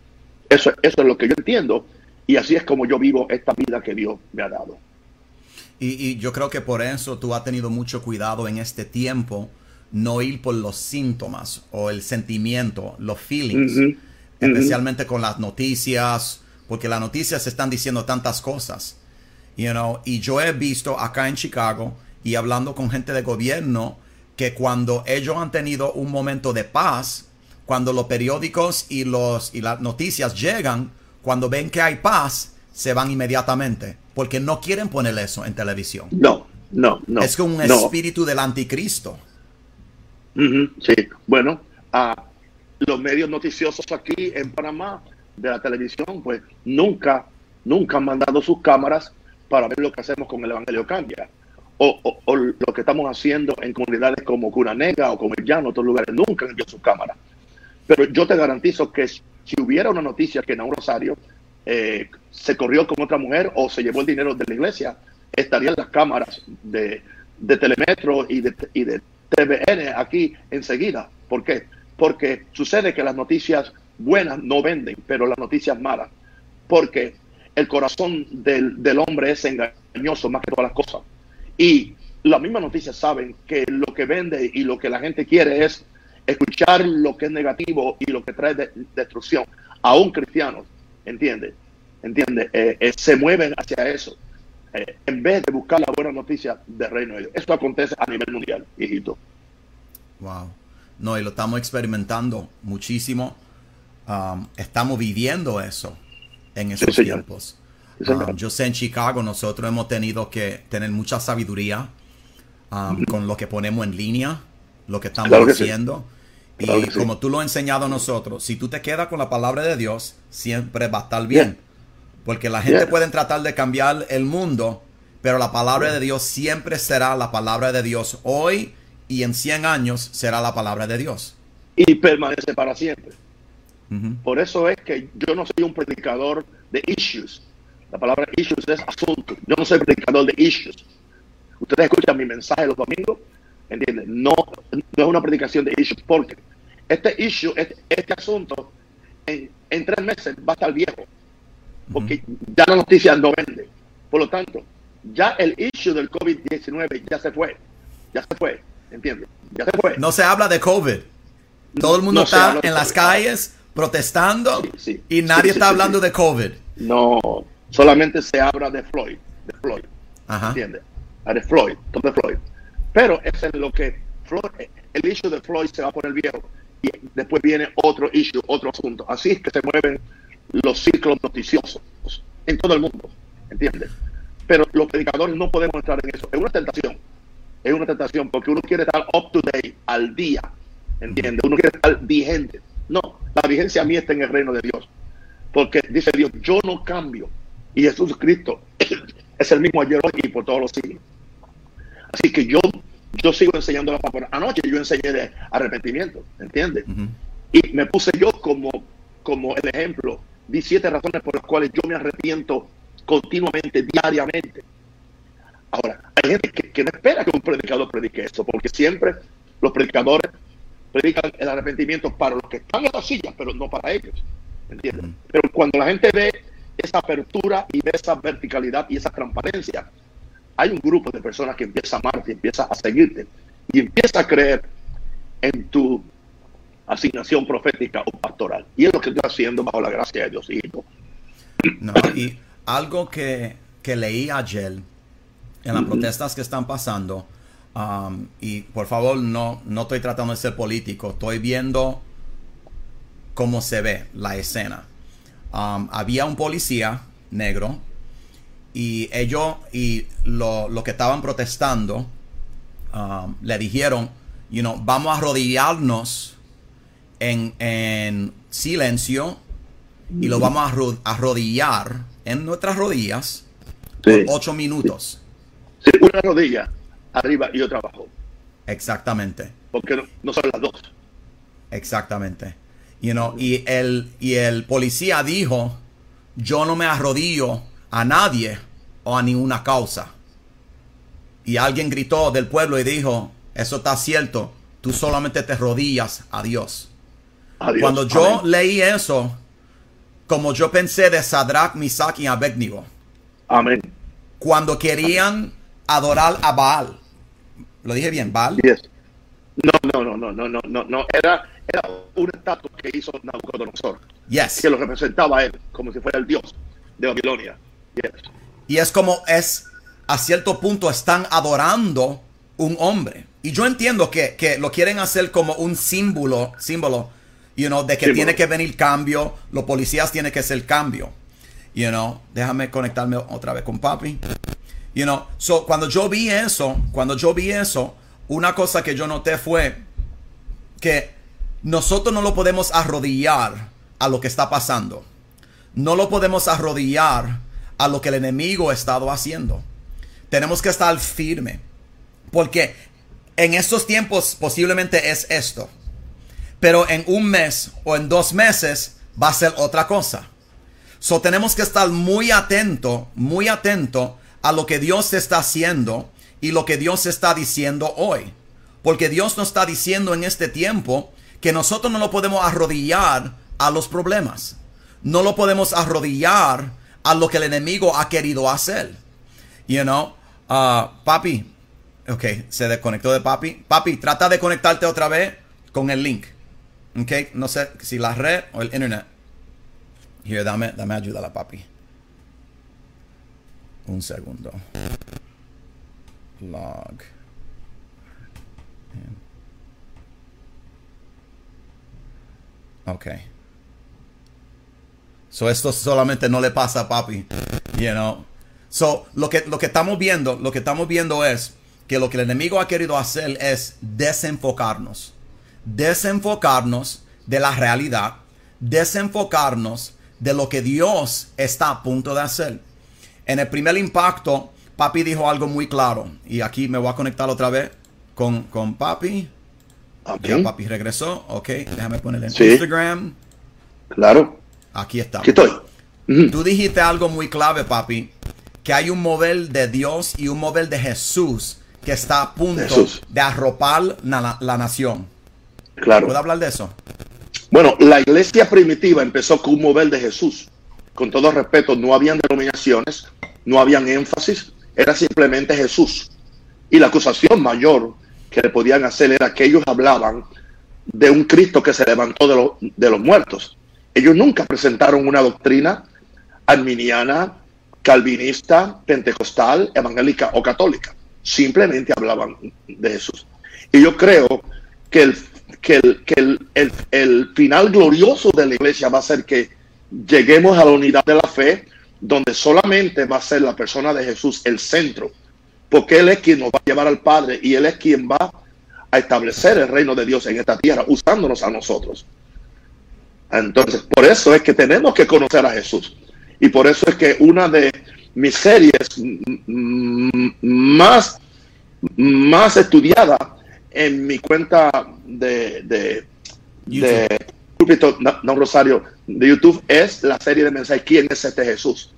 Eso, eso es lo que yo entiendo y así es como yo vivo esta vida que Dios me ha dado. Y, yo creo que por eso tú has tenido mucho cuidado en este tiempo, no ir por los síntomas o el sentimiento, los feelings, especialmente con las noticias, porque las noticias están diciendo tantas cosas. You know, y yo he visto acá en Chicago y hablando con gente de gobierno que cuando ellos han tenido un momento de paz, cuando los periódicos y, los, y las noticias llegan, cuando ven que hay paz, se van inmediatamente, porque no quieren poner eso en televisión. No, no, no. Es un espíritu del anticristo. sí, bueno, los medios noticiosos aquí en Panamá de la televisión, pues nunca, nunca han mandado sus cámaras para ver lo que hacemos con el Evangelio Cambia. O, lo que estamos haciendo en comunidades como Cuna Negra o como el Llano, otros lugares, nunca han sus cámaras. Pero yo te garantizo que si hubiera una noticia que un Rosario eh, se corrió con otra mujer o se llevó el dinero de la iglesia, estarían las cámaras de, de Telemetro y de, y de TVN aquí enseguida. ¿Por qué? Porque sucede que las noticias buenas no venden, pero las noticias malas. Porque el corazón del, del hombre es engañoso más que todas las cosas. Y las mismas noticias saben que lo que vende y lo que la gente quiere es escuchar lo que es negativo y lo que trae destrucción. Aún cristianos ¿entiende? ¿Entiende? Eh, eh, se mueven hacia eso. Eh, en vez de buscar la buena noticia del reino de Dios. Esto acontece a nivel mundial, hijito. Wow. No, y lo estamos experimentando muchísimo. Um, estamos viviendo eso en esos tiempos. Um, yo sé en Chicago nosotros hemos tenido que tener mucha sabiduría um, con lo que ponemos en línea, lo que estamos haciendo. Y como tú lo has enseñado a nosotros, si tú te quedas con la palabra de Dios, siempre va a estar bien. Porque la gente puede tratar de cambiar el mundo, pero la palabra de Dios siempre será la palabra de Dios. Hoy y en 100 años será la palabra de Dios. Y permanece para siempre. Por eso es que yo no soy un predicador de issues. La palabra issues es asunto. Yo no soy predicador de issues. Ustedes escuchan mi mensaje los domingos, ¿entienden? No, no es una predicación de issues, porque este issue, este, este asunto, en, tres meses va a estar viejo, porque ya la noticia no vende. Por lo tanto, ya el issue del COVID-19 ya se fue, ya se fue, ¿entiendes? Ya se fue. No se habla de COVID. Todo el mundo está en las calles protestando y nadie está hablando de COVID. No, solamente se habla de Floyd, de Floyd, ¿entiendes? Ah, de Floyd, de Floyd. Pero es en lo que Floyd, el issue de Floyd se va a poner viejo y después viene otro issue, otro asunto. Así es que se mueven los ciclos noticiosos en todo el mundo, ¿entiendes? Pero los predicadores no podemos entrar en eso. Es una tentación, es una tentación porque uno quiere estar up to date, al día, ¿entiendes? Uno quiere estar vigente. No, la vigencia mí está en el reino de Dios. Porque dice Dios, yo no cambio. Y Jesús Cristo es el mismo ayer, hoy y por todos los siglos. Así que yo yo sigo enseñando la palabra. Anoche yo enseñé de arrepentimiento, ¿entiendes? Y me puse yo como, como el ejemplo. Di siete razones por las cuales yo me arrepiento continuamente, diariamente. Ahora, hay gente que, no espera que un predicador predique esto, porque siempre los predicadores predican el arrepentimiento para los que están en la silla, pero no para ellos. ¿Entiendes? Pero cuando la gente ve esa apertura y ve esa verticalidad y esa transparencia, hay un grupo de personas que empieza a amarte, empieza a seguirte y empieza a creer en tu asignación profética o pastoral. Y es lo que estoy haciendo bajo la gracia de Dios, hijo. y algo que, leí ayer en las protestas que están pasando, um, y por favor no, no estoy tratando de ser político, estoy viendo cómo se ve la escena. Um, había un policía negro y ellos y los lo que estaban protestando um, le dijeron, you know, vamos a arrodillarnos en, en silencio y lo vamos a arrodillar en nuestras rodillas por ocho minutos. Sí, una rodilla arriba y otra abajo. Exactamente. Porque no, no son las dos. Exactamente. You know, y, el, y el policía dijo, yo no me arrodillo a nadie o a ninguna causa. y alguien gritó del pueblo y dijo, eso está cierto, tú solamente te rodillas a Dios. Adiós. Cuando yo Amén. leí eso, como yo pensé de Sadrach, Misach y Abednego, Amén. cuando querían adorar a Baal, lo dije bien, Baal, Yes. No, no, no, no, no, no, no, no. Era, era un estatua que hizo Nabucodonosor, yes. que lo representaba a él como si fuera el dios de Babilonia. Yes. Y es como es, a cierto punto están adorando un hombre. Y yo entiendo que, que lo quieren hacer como un símbolo, símbolo, you know, de que Símbolo. tiene que venir cambio, los policías tienen que hacer cambio. You know, déjame conectarme otra vez con papi. You know, so cuando yo vi eso, cuando yo vi eso, una cosa que yo noté fue que nosotros no lo podemos arrodillar a lo que está pasando. No lo podemos arrodillar a lo que el enemigo ha estado haciendo. Tenemos que estar firme. Porque en estos tiempos posiblemente es esto. Pero en un mes o en dos meses va a ser otra cosa. So tenemos que estar muy atento, muy atento a lo que Dios está haciendo y lo que Dios está diciendo hoy. Porque Dios nos está diciendo en este tiempo que nosotros no lo podemos arrodillar a los problemas. No lo podemos arrodillar a lo que el enemigo ha querido hacer. You know, uh, papi, ok, se desconectó de papi. Papi, trata de conectarte otra vez con el link. Ok, no sé si la red o el internet. Here, dame, dame ayuda a la papi. Un segundo. Log. Ok. So esto solamente no le pasa a papi. You know. So lo que, lo que estamos viendo, lo que estamos viendo es que lo que el enemigo ha querido hacer es desenfocarnos. Desenfocarnos de la realidad. Desenfocarnos de lo que Dios está a punto de hacer. En el primer impacto, papi dijo algo muy claro. Y aquí me voy a conectar otra vez con, con papi. Ya Amén. papi regresó. Ok, déjame ponerle en Sí. Instagram. Claro. Aquí está. Aquí estoy. Tú dijiste algo muy clave, papi. Que hay un mover de Dios y un mover de Jesús que está a punto Jesús. de arropar la, la nación. Claro. ¿Puedo hablar de eso? Bueno, la iglesia primitiva empezó con un mover de Jesús. Con todo respeto, no habían denominaciones, no habían énfasis, era simplemente Jesús. Y la acusación mayor que le podían hacer era que ellos hablaban de un Cristo que se levantó de, los- de los muertos. Ellos nunca presentaron una doctrina arminiana, calvinista, pentecostal, evangélica o católica. Simplemente hablaban de Jesús. Y yo creo que el, que el final glorioso de la iglesia va a ser que lleguemos a la unidad de la fe, donde solamente va a ser la persona de Jesús el centro, porque Él es quien nos va a llevar al Padre y Él es quien va a establecer el reino de Dios en esta tierra, usándonos a nosotros. Entonces, por eso es que tenemos que conocer a Jesús. Y por eso es que una de mis series más, más estudiada en mi cuenta de, de Púlpito, no, Rosario, de YouTube es la serie de mensajes ¿Quién es este Jesús?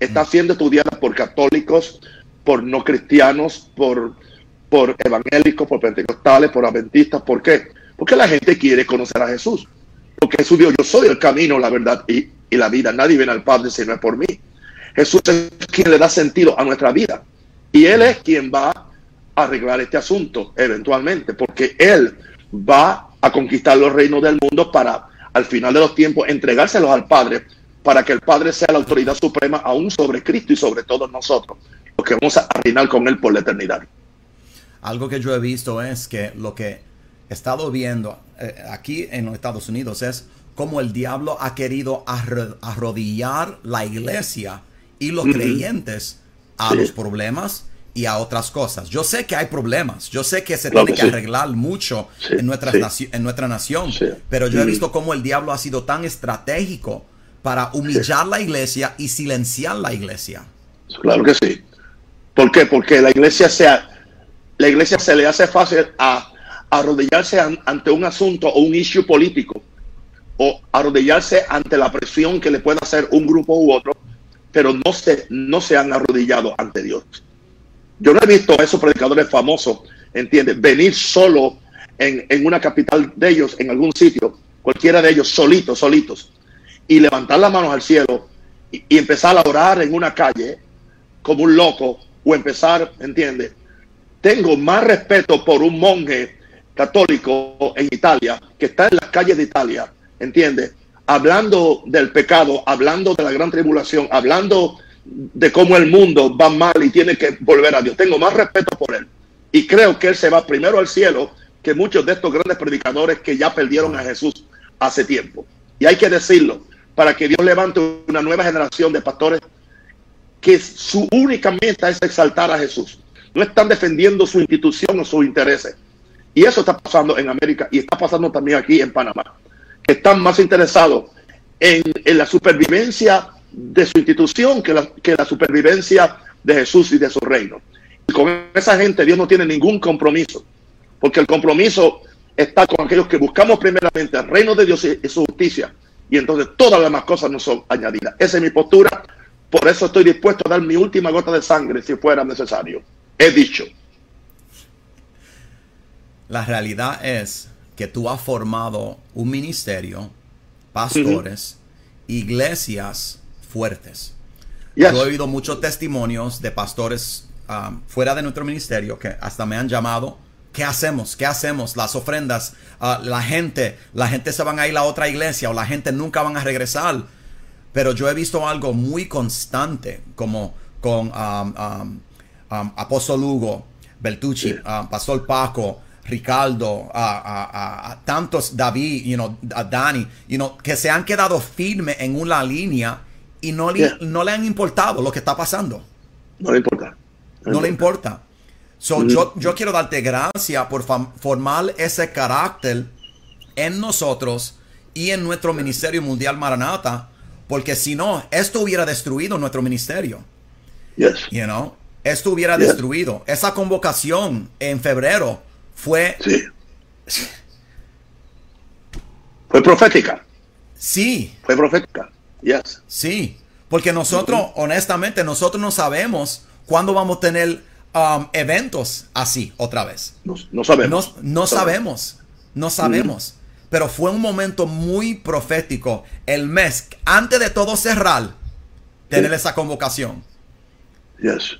Está siendo estudiada por católicos, por no cristianos, por, por evangélicos, por pentecostales, por adventistas. ¿Por qué? Porque la gente quiere conocer a Jesús. Porque Jesús dijo, yo soy el camino, la verdad y, y la vida. Nadie viene al Padre si no es por mí. Jesús es quien le da sentido a nuestra vida. Y Él es quien va a arreglar este asunto eventualmente, porque Él va a conquistar los reinos del mundo para al final de los tiempos entregárselos al Padre para que el Padre sea la autoridad suprema aún sobre Cristo y sobre todos nosotros, los que vamos a reinar con Él por la eternidad. Algo que yo he visto es que lo que he estado viendo eh, aquí en los Estados Unidos es cómo el diablo ha querido arro arrodillar la iglesia y los uh -huh. creyentes a sí. los problemas y a otras cosas. Yo sé que hay problemas, yo sé que se claro tiene que, que sí. arreglar mucho sí, en, nuestra sí. en, nuestra nación, pero yo he visto cómo el diablo ha sido tan estratégico para humillar la iglesia y silenciar la iglesia. Claro que sí. ¿Por qué? Porque la iglesia se, la iglesia se le hace fácil a, a arrodillarse an, ante un asunto o un issue político o arrodillarse ante la presión que le pueda hacer un grupo u otro, pero no se, no se han arrodillado ante Dios. Yo no he visto a esos predicadores famosos, ¿entiendes? Venir solo en, en una capital de ellos, en algún sitio, cualquiera de ellos, solitos, solitos, y levantar las manos al cielo y, empezar a orar en una calle como un loco o empezar, ¿entiendes? Tengo más respeto por un monje católico en Italia que está en las calles de Italia, ¿entiendes? Hablando del pecado, hablando de la gran tribulación, hablando de cómo el mundo va mal y tiene que volver a Dios. Tengo más respeto por él. Y creo que él se va primero al cielo que muchos de estos grandes predicadores que ya perdieron a Jesús hace tiempo. Y hay que decirlo, para que Dios levante una nueva generación de pastores que su única meta es exaltar a Jesús. No están defendiendo su institución o sus intereses. Y eso está pasando en América y está pasando también aquí en Panamá. Están más interesados en, en la supervivencia de su institución que la, que la supervivencia de Jesús y de su reino. Y con esa gente Dios no tiene ningún compromiso, porque el compromiso está con aquellos que buscamos primeramente el reino de Dios y su justicia, y entonces todas las demás cosas no son añadidas. Esa es mi postura, por eso estoy dispuesto a dar mi última gota de sangre si fuera necesario. He dicho. La realidad es que tú has formado un ministerio, pastores, uh -huh. iglesias fuertes. Yes. Yo he oído muchos testimonios de pastores um, fuera de nuestro ministerio que hasta me han llamado. ¿Qué hacemos? ¿Qué hacemos? Las ofrendas, uh, la gente, la gente se van a ir a otra iglesia o la gente nunca van a regresar. Pero yo he visto algo muy constante, como con um, um, um Apóstol Hugo, Bertucci, yeah. Pastor Paco, Ricardo, a, a, tantos, David, you know, a Dani, you know, que se han quedado firmes en una línea y no le, yeah. no le han importado lo que está pasando. No le importa. No, no le importa. So, mm -hmm. yo, yo quiero darte gracias por formar ese carácter en nosotros y en nuestro Ministerio Mundial Maranata, porque si no, esto hubiera destruido nuestro ministerio. Yes. You know, esto hubiera yes. destruido. Esa convocación en febrero fue... Sí. Fue profética. Sí. Fue profética. Yes. Sí, porque nosotros, uh -huh. honestamente, nosotros no sabemos cuándo vamos a tener um, eventos así otra vez. No, no sabemos. No, no sabemos, no sabemos. Uh -huh. Pero fue un momento muy profético el mes, antes de todo cerrar, tener sí. esa convocación. Yes.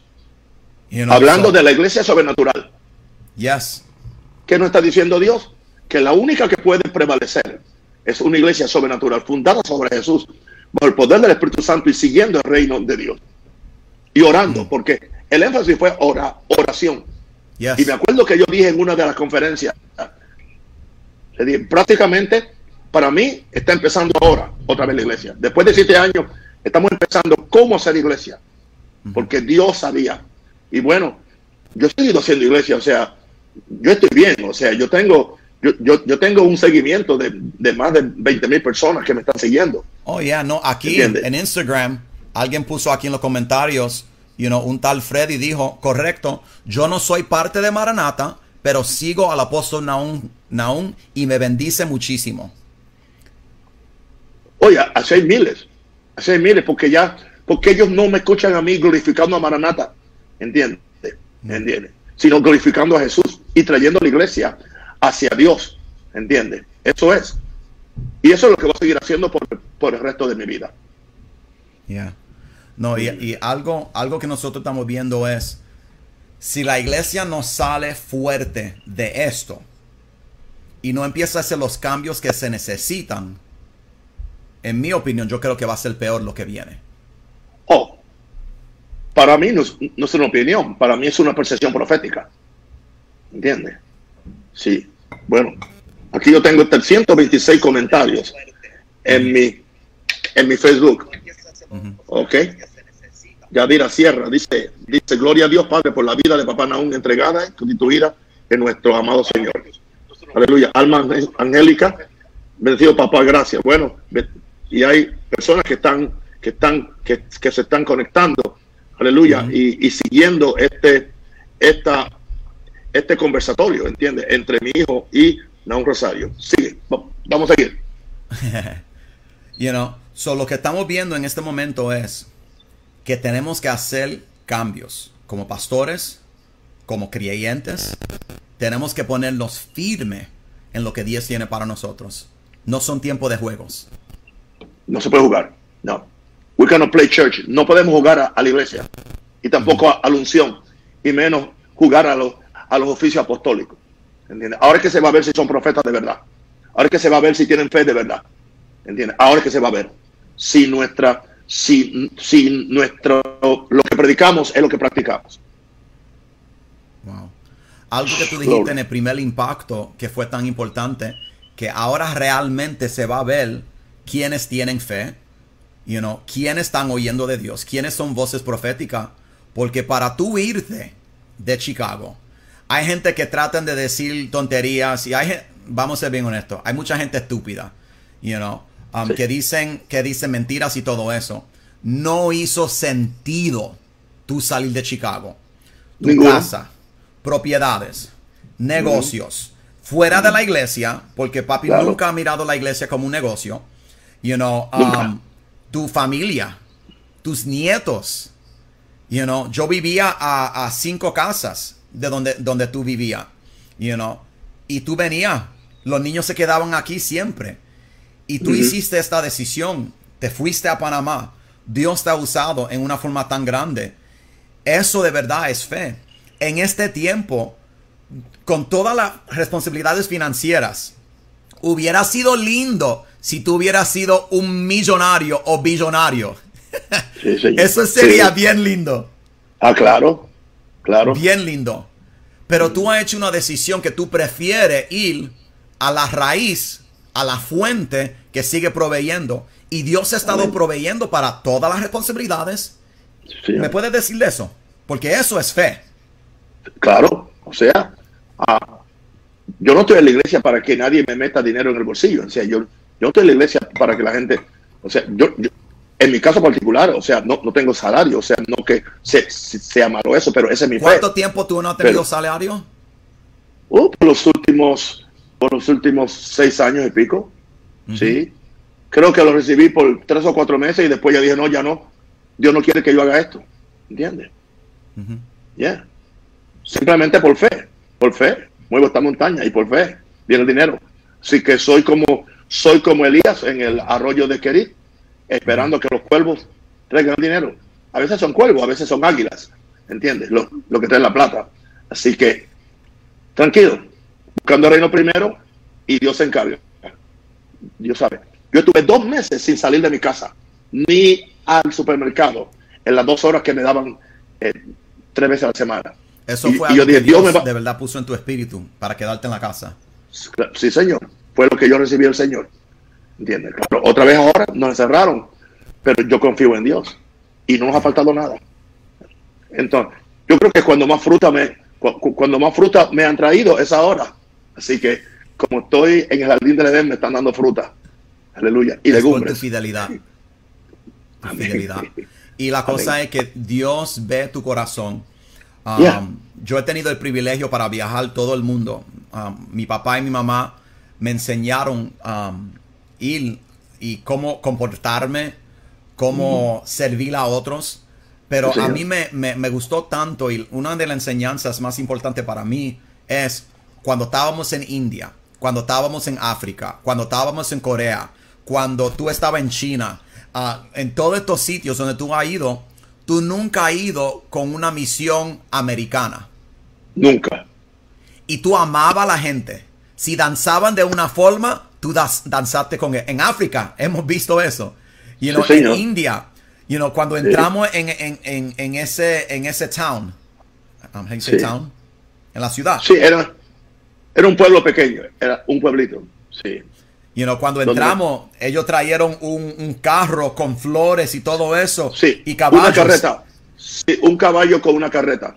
You know, Hablando so, de la iglesia sobrenatural. Yes. ¿Qué nos está diciendo Dios? Que la única que puede prevalecer es una iglesia sobrenatural fundada sobre Jesús, bajo el poder del Espíritu Santo y siguiendo el reino de Dios. Y orando, mm. porque el énfasis fue ora, oración. Yes. Y me acuerdo que yo dije en una de las conferencias, le dije, prácticamente para mí está empezando ahora otra vez la iglesia. Después de siete años estamos empezando cómo hacer iglesia, porque Dios sabía. Y bueno, yo he seguido haciendo iglesia, o sea, yo estoy bien, o sea, yo tengo yo, yo, yo, tengo un seguimiento de, de, más de 20 mil personas que me están siguiendo. Oh, ya, yeah, no, aquí ¿Entiendes? en Instagram, alguien puso aquí en los comentarios, you know, un tal Freddy dijo, correcto, yo no soy parte de Maranata, pero sigo al apóstol Naún, Naún y me bendice muchísimo. Oye, hace miles, hace miles, porque ya, porque ellos no me escuchan a mí glorificando a Maranata, ¿entiendes? ¿Entiendes? Sino glorificando a Jesús y trayendo a la iglesia hacia Dios, ¿entiendes? Eso es. Y eso es lo que voy a seguir haciendo por, por el resto de mi vida. Ya. Yeah. No, y, y, algo, algo que nosotros estamos viendo es, si la iglesia no sale fuerte de esto y no empieza a hacer los cambios que se necesitan, en mi opinión, yo creo que va a ser peor lo que viene. Oh, para mí no es, no es una opinión, para mí es una percepción profética. ¿Entiendes? Sí. Bueno, aquí yo tengo 326 comentarios en mi, en mi Facebook. Uh -huh. Ok. Yadira Sierra dice, dice, gloria a Dios Padre por la vida de Papá Naún entregada y constituida en nuestro amado Señor. Aleluya. Alma angélica, bendecido papá, gracias. Bueno, y hay personas que están, que están, que, que se están conectando, aleluya, uh -huh. y, y, siguiendo este, esta este conversatorio, ¿entiendes? Entre mi hijo y Naun Rosario. Sigue, vamos a seguir. you know, so lo que estamos viendo en este momento es que tenemos que hacer cambios como pastores, como creyentes, tenemos que ponernos firme en lo que Dios tiene para nosotros. No son tiempos de juegos. No se puede jugar. No. We cannot play church. No podemos jugar a, la iglesia. Y tampoco a, la unción. Y menos jugar a, los a los oficios apostólicos. ¿Entiendes? Ahora es que se va a ver si son profetas de verdad. Ahora es que se va a ver si tienen fe de verdad. ¿Entiendes? Ahora es que se va a ver si nuestra, si, si nuestro, lo que predicamos es lo que practicamos. Wow. Algo que tú dijiste en el primer impacto que fue tan importante, que ahora realmente se va a ver quiénes tienen fe, you know, quiénes están oyendo de Dios, quiénes son voces proféticas, porque para tú irte de Chicago, hay gente que tratan de decir tonterías y hay vamos a ser bien honestos, hay mucha gente estúpida, you know, um, que dicen que dicen mentiras y todo eso. No hizo sentido tú salir de Chicago. Tu casa, propiedades, negocios, fuera de la iglesia, porque papi nunca ha mirado la iglesia como un negocio. You know, um, tu familia, tus nietos. You know, yo vivía a, a cinco casas de donde, donde tú vivías. You know, y tú venías. Los niños se quedaban aquí siempre. Y tú hiciste esta decisión. Te fuiste a Panamá. Dios te ha usado en una forma tan grande. Eso de verdad es fe. En este tiempo, con todas las responsabilidades financieras, hubiera sido lindo si tú hubieras sido un millonario o billonario. Eso sería bien lindo. Ah, claro, claro. Bien lindo. Pero tú has hecho una decisión que tú prefieres ir a la raíz, a la fuente que sigue proveyendo. Y Dios ha estado proveyendo para todas las responsabilidades. ¿Me puedes decir eso? Porque eso es fe. Claro, o sea, ah, yo no estoy en la iglesia para que nadie me meta dinero en el bolsillo. O sea, yo, yo estoy en la iglesia para que la gente, o sea, yo, en mi caso particular, o sea, no, no tengo salario, o sea, no que se, sea malo eso, pero ese es mi ¿Cuánto tiempo tú no has tenido salario? Uh, por los últimos, por los últimos seis años y pico, sí. Creo que lo recibí por tres o cuatro meses y después ya dije, no, ya no, Dios no quiere que yo haga esto, ¿entiendes? Ya. Simplemente por fe, por fe, muevo esta montaña y por fe viene el dinero. Así que soy como, soy como Elías en el arroyo de Kerit, esperando que los cuervos traigan dinero. A veces son cuervos, a veces son águilas, ¿entiendes? Lo, lo que trae la plata. Así que, tranquilo, buscando el reino primero y Dios se encarga. Dios sabe. Yo estuve dos meses sin salir de mi casa, ni al supermercado, en las dos horas que me daban eh, tres veces a la semana. Eso fue algo que Dios, de verdad puso en tu espíritu para quedarte en la casa. Sí, Señor. Fue lo que yo recibí del Señor. ¿Entiendes? otra vez ahora nos encerraron, pero yo confío en Dios y no nos ha faltado nada. Entonces, yo creo que cuando más fruta me, cuando más fruta me han traído es ahora. Así que como estoy en el jardín de Edén, me están dando fruta. Aleluya. Y legumbres. tu fidelidad. fidelidad. Y la cosa es que Dios ve tu corazón Um, yo he tenido el privilegio para viajar todo el mundo. Um, mi papá y mi mamá me enseñaron um, ir y cómo comportarme, cómo servir a otros. Pero a mí me, me, gustó tanto y una de las enseñanzas más importantes para mí es cuando estábamos en India, cuando estábamos en África, cuando estábamos en Corea, cuando tú estabas en China, uh, en todos estos sitios donde tú has ido, tú nunca has ido con una misión americana. Nunca. Y tú amabas a la gente. Si danzaban de una forma, tú danzaste con él. En África hemos visto eso. You know, en India, you know, cuando entramos en, ese, en ese town, um, town, en la ciudad. Sí, era, era un pueblo pequeño, era un pueblito. Sí. You know, cuando entramos, ellos trajeron un, carro con flores y todo eso. Sí, y caballos. Una carreta. Sí, un caballo con una carreta.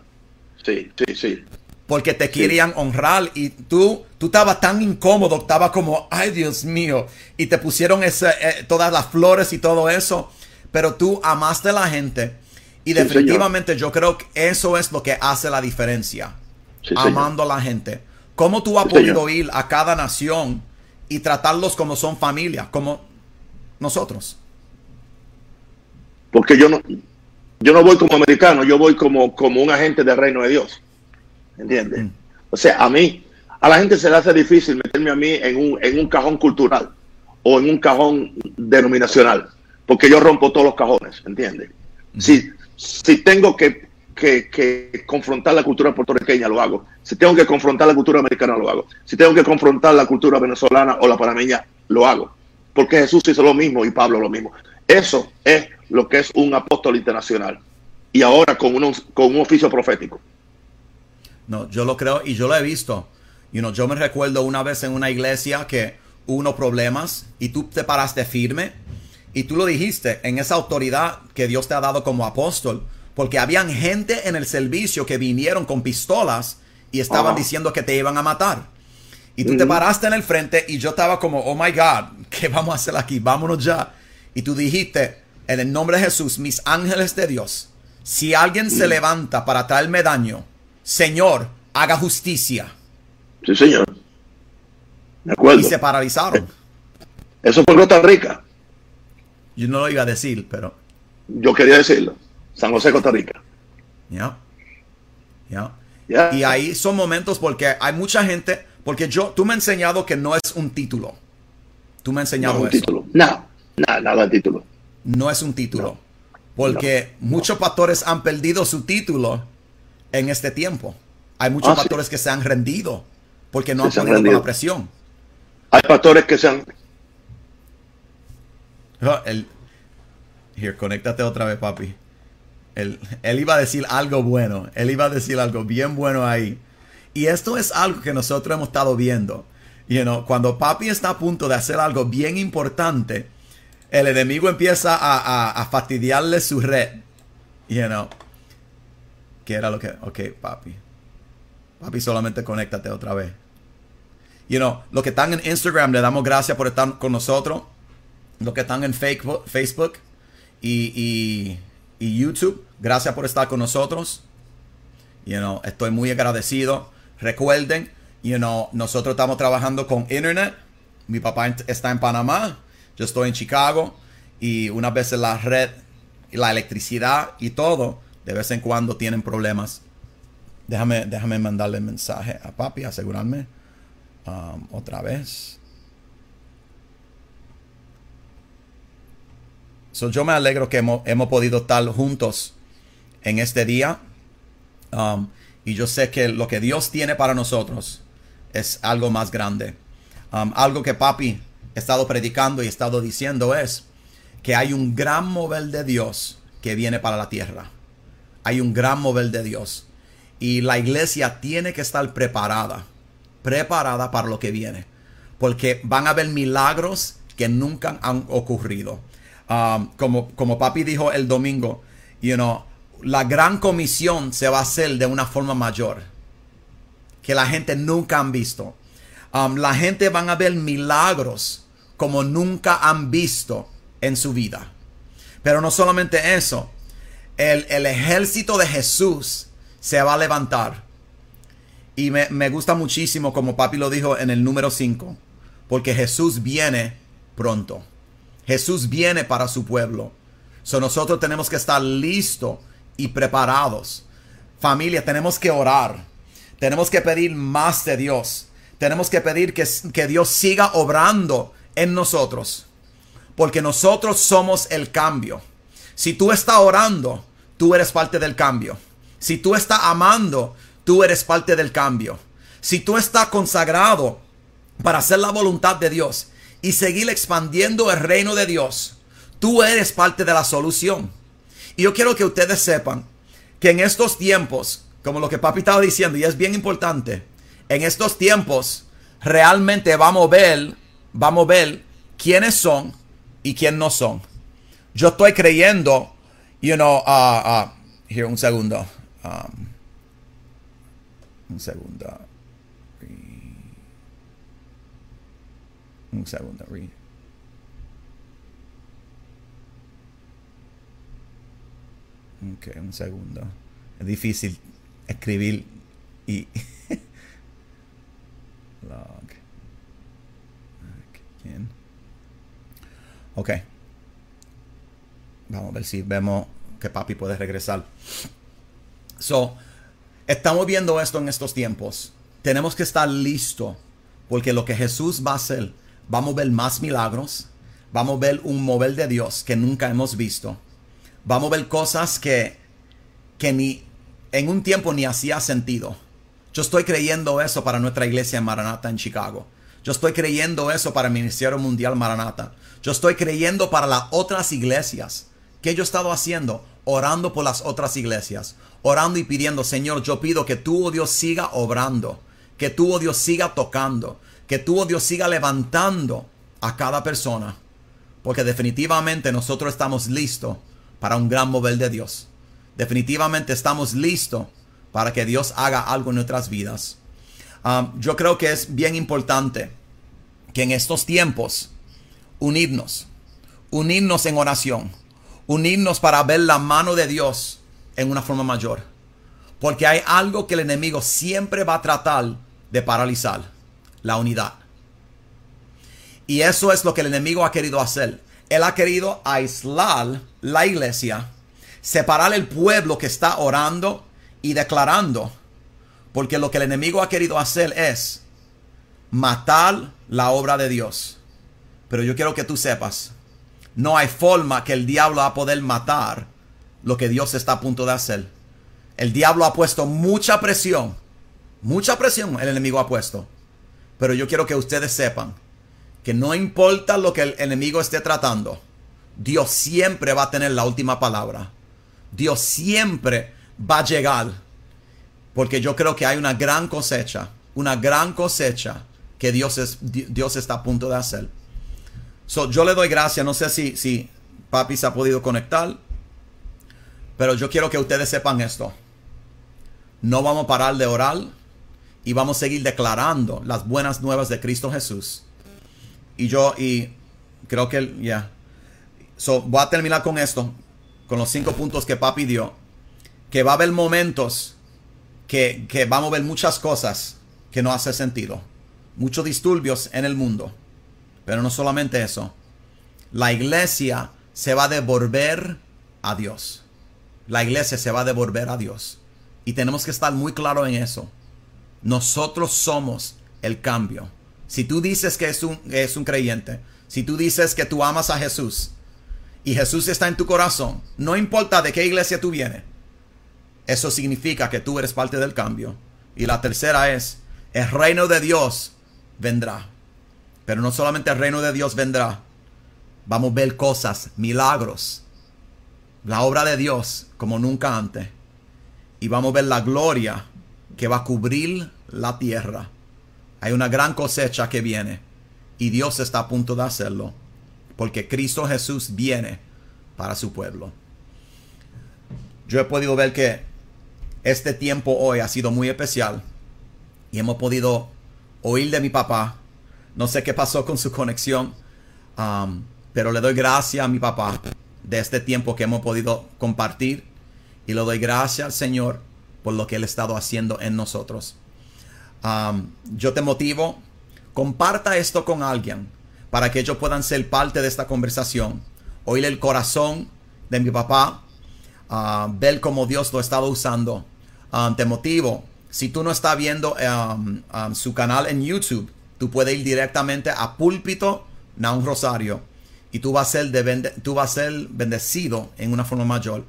Sí, sí, sí. Porque te querían honrar y tú, tú estabas tan incómodo, estabas como, ay Dios mío, y te pusieron ese, eh, todas las flores y todo eso, pero tú amaste a la gente y definitivamente yo creo que eso es lo que hace la diferencia, amando a la gente. ¿Cómo tú has podido ir a cada nación? y tratarlos como son familia, como nosotros. Porque yo no, yo no voy como americano, yo voy como, como un agente del reino de Dios. ¿Entiendes? Mm. O sea, a mí, a la gente se le hace difícil meterme a mí en un, en un cajón cultural o en un cajón denominacional, porque yo rompo todos los cajones, ¿entiendes? Si, si tengo que, que, confrontar la cultura puertorriqueña, lo hago. Si tengo que confrontar la cultura americana, lo hago. Si tengo que confrontar la cultura venezolana o la panameña, lo hago. Porque Jesús hizo lo mismo y Pablo lo mismo. Eso es lo que es un apóstol internacional. Y ahora con, con un oficio profético. No, yo lo creo y yo lo he visto. You know, yo me recuerdo una vez en una iglesia que hubo unos problemas y tú te paraste firme y tú lo dijiste en esa autoridad que Dios te ha dado como apóstol, porque habían gente en el servicio que vinieron con pistolas y estaban diciendo que te iban a matar. Y tú te paraste en el frente y yo estaba como, oh my God, ¿qué vamos a hacer aquí? Vámonos ya. Y tú dijiste, en el nombre de Jesús, mis ángeles de Dios, si alguien se levanta para traerme daño, Señor, haga justicia. Sí, señor. De acuerdo. Y se paralizaron. Eso fue Costa Rica. Yo no lo iba a decir, pero. Yo quería decirlo. San José, Costa Rica. Ya. Ya. Y ahí son momentos porque hay mucha gente. Porque yo, tú me has enseñado que no es un título. Tú me has enseñado no, un eso. Título. No, nada, nada de título. No es un título. porque muchos pastores han perdido su título en este tiempo. Hay muchos ah, pastores que se han rendido porque no han podido con la presión. Hay pastores que se han. Oh, el... Here, conéctate otra vez, papi. Él, él iba a decir algo bueno. Él iba a decir algo bien bueno ahí. Y esto es algo que nosotros hemos estado viendo. You know, cuando papi está a punto de hacer algo bien importante, el enemigo empieza a, a, a fastidiarle su red. You know, ¿Qué era lo que... Ok, papi. Papi, solamente conéctate otra vez. You know, los que están en Instagram, le damos gracias por estar con nosotros. Los que están en Facebook y, YouTube, gracias por estar con nosotros. You know, estoy muy agradecido. Recuerden, you know, nosotros estamos trabajando con Internet. Mi papá está en Panamá. Yo estoy en Chicago. Y una vez la red, la electricidad y todo, de vez en cuando tienen problemas. Déjame, déjame mandarle mensaje a papi, asegurarme. Um, otra vez. So, yo me alegro que hemos, podido estar juntos en este día. Um, y yo sé que lo que Dios tiene para nosotros es algo más grande. Um, algo que papi ha estado predicando y estado diciendo es que hay un gran mover de Dios que viene para la tierra hay un gran mover de Dios. Y la iglesia tiene que estar preparada, preparada para lo que viene. Porque van a haber milagros que nunca han ocurrido. Um, como, como papi dijo el domingo, you know, la gran comisión se va a hacer de una forma mayor. Que la gente nunca han visto. Um, la gente van a ver milagros como nunca han visto en su vida. Pero no solamente eso, el, ejército de Jesús se va a levantar. Y me, gusta muchísimo, como papi lo dijo en el número 5, porque Jesús viene pronto. Jesús viene para su pueblo. So nosotros tenemos que estar listos y preparados. Familia, tenemos que orar. Tenemos que pedir más de Dios. Tenemos que pedir que, que Dios siga obrando en nosotros. Porque nosotros somos el cambio. Si tú estás orando, tú eres parte del cambio. Si tú estás amando, tú eres parte del cambio. Si tú estás consagrado para hacer la voluntad de Dios y seguir expandiendo el reino de Dios, tú eres parte de la solución. Y yo quiero que ustedes sepan que en estos tiempos, como lo que papi estaba diciendo, y es bien importante, en estos tiempos realmente vamos a ver, vamos a ver quiénes son y quiénes no son. Yo estoy creyendo you know, uh, uh, here, un segundo. Um, un segundo. Un segundo. Read. Ok, un segundo. Es difícil escribir y... Log. ¿Quién? Ok. Vamos a ver si vemos que papi puede regresar. So, Estamos viendo esto en estos tiempos. Tenemos que estar listos porque lo que Jesús va a hacer, vamos a ver más milagros, vamos a ver un mover de Dios que nunca hemos visto. Vamos a ver cosas que, que ni en un tiempo ni hacía sentido. Yo estoy creyendo eso para nuestra iglesia en Maranata en Chicago. Yo estoy creyendo eso para el Ministerio Mundial Maranata. Yo estoy creyendo para las otras iglesias. ¿Qué yo he estado haciendo? Orando por las otras iglesias. Orando y pidiendo, Señor, yo pido que tú, oh Dios, siga obrando. Que tú, oh Dios, siga tocando. Que tú, oh Dios, siga levantando a cada persona. Porque definitivamente nosotros estamos listos para un gran mover de Dios. Definitivamente estamos listos para que Dios haga algo en nuestras vidas. Um, yo creo que es bien importante que en estos tiempos unirnos, unirnos en oración, unirnos para ver la mano de Dios en una forma mayor. Porque hay algo que el enemigo siempre va a tratar de paralizar, la unidad. Y eso es lo que el enemigo ha querido hacer. Él ha querido aislar la iglesia, separar el pueblo que está orando y declarando porque lo que el enemigo ha querido hacer es matar la obra de Dios. Pero yo quiero que tú sepas, no hay forma que el diablo va a poder matar lo que Dios está a punto de hacer. El diablo ha puesto mucha presión, mucha presión el enemigo ha puesto. Pero yo quiero que ustedes sepan que no importa lo que el enemigo esté tratando, Dios siempre va a tener la última palabra. Dios siempre va a llegar porque yo creo que hay una gran cosecha, una gran cosecha que Dios, es, Dios está a punto de hacer. So, yo le doy gracias, no sé si, si papi se ha podido conectar, pero yo quiero que ustedes sepan esto. No vamos a parar de orar y vamos a seguir declarando las buenas nuevas de Cristo Jesús. Y yo, y creo que, ya. So, voy a terminar con esto, con los cinco puntos que papi dio. Que va a haber momentos que, vamos a ver muchas cosas que no hacen sentido. Muchos disturbios en el mundo. Pero no solamente eso. La iglesia se va a devolver a Dios. La iglesia se va a devolver a Dios. Y tenemos que estar muy claros en eso. Nosotros somos el cambio. Si tú dices que es un, es un creyente, si tú dices que tú amas a Jesús y Jesús está en tu corazón, no importa de qué iglesia tú vienes, eso significa que tú eres parte del cambio. Y la tercera es, el reino de Dios vendrá. Pero no solamente el reino de Dios vendrá. Vamos a ver cosas, milagros. La obra de Dios como nunca antes. Y vamos a ver la gloria que va a cubrir la tierra. Hay una gran cosecha que viene. Y Dios está a punto de hacerlo. Porque Cristo Jesús viene para su pueblo. Yo he podido ver que este tiempo hoy ha sido muy especial y hemos podido oír de mi papá. No sé qué pasó con su conexión, um, pero le doy gracias a mi papá de este tiempo que hemos podido compartir y le doy gracias al Señor por lo que Él ha estado haciendo en nosotros. Um, yo te motivo, comparta esto con alguien para que ellos puedan ser parte de esta conversación, oír el corazón de mi papá, uh, ver cómo Dios lo ha estado usando Um, te motivo. Si tú no estás viendo su canal en YouTube, tú puedes ir directamente a Púlpito un Rosario y tú vas, a ser de tú vas a ser bendecido en una forma mayor.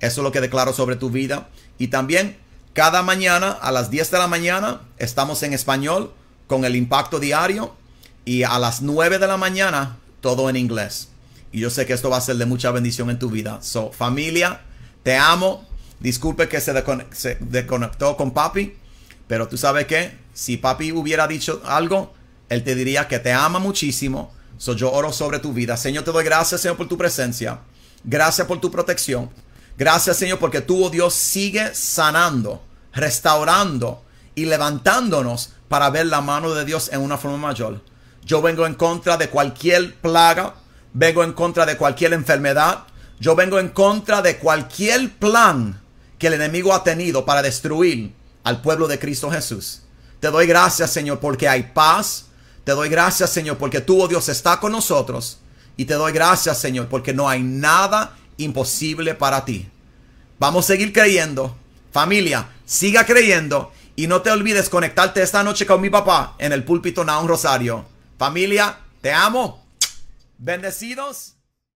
Eso es lo que declaro sobre tu vida. Y también cada mañana a las 10 de la mañana estamos en español con el impacto diario y a las 9 de la mañana todo en inglés. Y yo sé que esto va a ser de mucha bendición en tu vida. So, familia, te amo. Disculpe que se, desconectó con papi, pero tú sabes que si papi hubiera dicho algo, él te diría que te ama muchísimo. So yo oro sobre tu vida. Señor, te doy gracias, Señor, por tu presencia. Gracias por tu protección. Gracias, Señor, porque tú, oh Dios, sigue sanando, restaurando y levantándonos para ver la mano de Dios en una forma mayor. Yo vengo en contra de cualquier plaga, vengo en contra de cualquier enfermedad, yo vengo en contra de cualquier plan que el enemigo ha tenido para destruir al pueblo de Cristo Jesús. Te doy gracias, Señor, porque hay paz. Te doy gracias, Señor, porque tú, oh Dios, está con nosotros. Y te doy gracias, Señor, porque no hay nada imposible para ti. Vamos a seguir creyendo Familia, siga creyendo y no te olvides conectarte esta noche con mi papá en el púlpito Naun Rosario. Familia, te amo. Bendecidos.